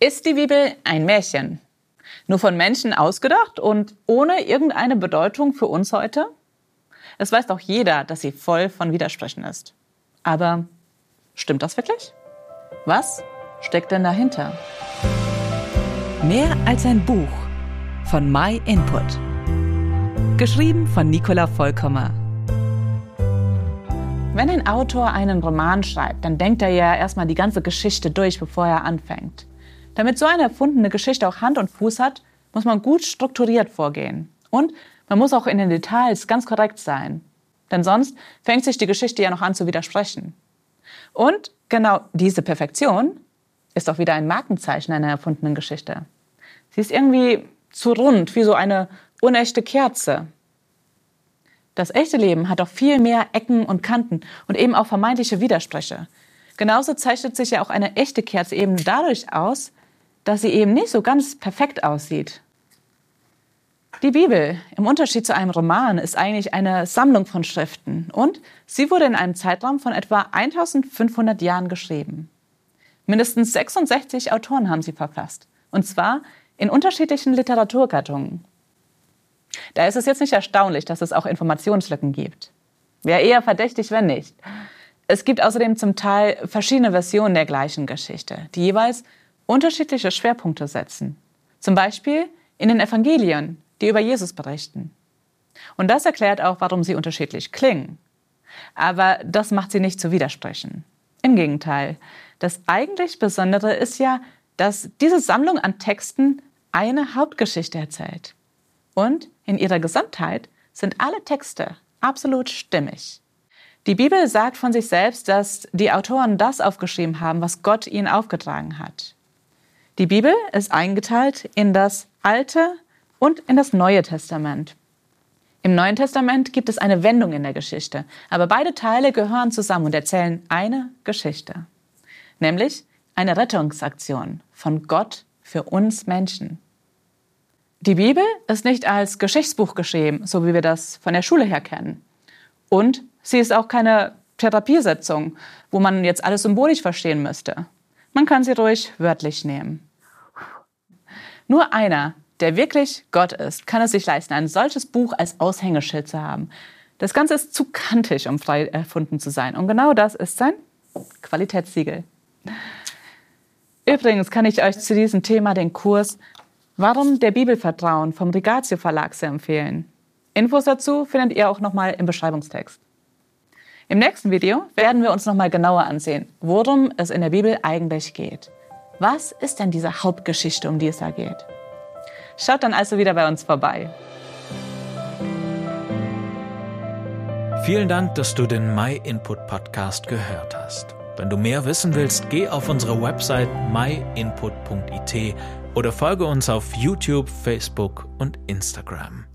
Ist die Bibel ein Märchen? Nur von Menschen ausgedacht und ohne irgendeine Bedeutung für uns heute? Es weiß doch jeder, dass sie voll von Widersprechen ist. Aber stimmt das wirklich? Was steckt denn dahinter? Mehr als ein Buch von My Input. Geschrieben von Nicola Vollkommer. Wenn ein Autor einen Roman schreibt, dann denkt er ja erstmal die ganze Geschichte durch, bevor er anfängt. Damit so eine erfundene Geschichte auch Hand und Fuß hat, muss man gut strukturiert vorgehen. Und man muss auch in den Details ganz korrekt sein. Denn sonst fängt sich die Geschichte ja noch an zu widersprechen. Und genau diese Perfektion ist auch wieder ein Markenzeichen einer erfundenen Geschichte. Sie ist irgendwie zu rund, wie so eine unechte Kerze. Das echte Leben hat auch viel mehr Ecken und Kanten und eben auch vermeintliche Widersprüche. Genauso zeichnet sich ja auch eine echte Kerze eben dadurch aus, dass sie eben nicht so ganz perfekt aussieht. Die Bibel, im Unterschied zu einem Roman, ist eigentlich eine Sammlung von Schriften und sie wurde in einem Zeitraum von etwa 1500 Jahren geschrieben. Mindestens 66 Autoren haben sie verfasst, und zwar in unterschiedlichen Literaturgattungen. Da ist es jetzt nicht erstaunlich, dass es auch Informationslücken gibt. Wäre eher verdächtig, wenn nicht. Es gibt außerdem zum Teil verschiedene Versionen der gleichen Geschichte, die jeweils unterschiedliche Schwerpunkte setzen. Zum Beispiel in den Evangelien, die über Jesus berichten. Und das erklärt auch, warum sie unterschiedlich klingen. Aber das macht sie nicht zu widersprechen. Im Gegenteil, das eigentlich Besondere ist ja, dass diese Sammlung an Texten eine Hauptgeschichte erzählt. Und in ihrer Gesamtheit sind alle Texte absolut stimmig. Die Bibel sagt von sich selbst, dass die Autoren das aufgeschrieben haben, was Gott ihnen aufgetragen hat. Die Bibel ist eingeteilt in das Alte und in das Neue Testament. Im Neuen Testament gibt es eine Wendung in der Geschichte, aber beide Teile gehören zusammen und erzählen eine Geschichte, nämlich eine Rettungsaktion von Gott für uns Menschen. Die Bibel ist nicht als Geschichtsbuch geschrieben, so wie wir das von der Schule her kennen. Und sie ist auch keine Therapiesetzung, wo man jetzt alles symbolisch verstehen müsste. Man kann sie ruhig wörtlich nehmen. Nur einer, der wirklich Gott ist, kann es sich leisten, ein solches Buch als Aushängeschild zu haben. Das Ganze ist zu kantig, um frei erfunden zu sein. Und genau das ist sein Qualitätssiegel. Übrigens kann ich euch zu diesem Thema den Kurs Warum der Bibel vertrauen vom Rigatio Verlag sehr empfehlen. Infos dazu findet ihr auch nochmal im Beschreibungstext. Im nächsten Video werden wir uns nochmal genauer ansehen, worum es in der Bibel eigentlich geht. Was ist denn diese Hauptgeschichte, um die es da geht? Schaut dann also wieder bei uns vorbei. Vielen Dank, dass du den My Input Podcast gehört hast. Wenn du mehr wissen willst, geh auf unsere Website myinput.it oder folge uns auf YouTube, Facebook und Instagram.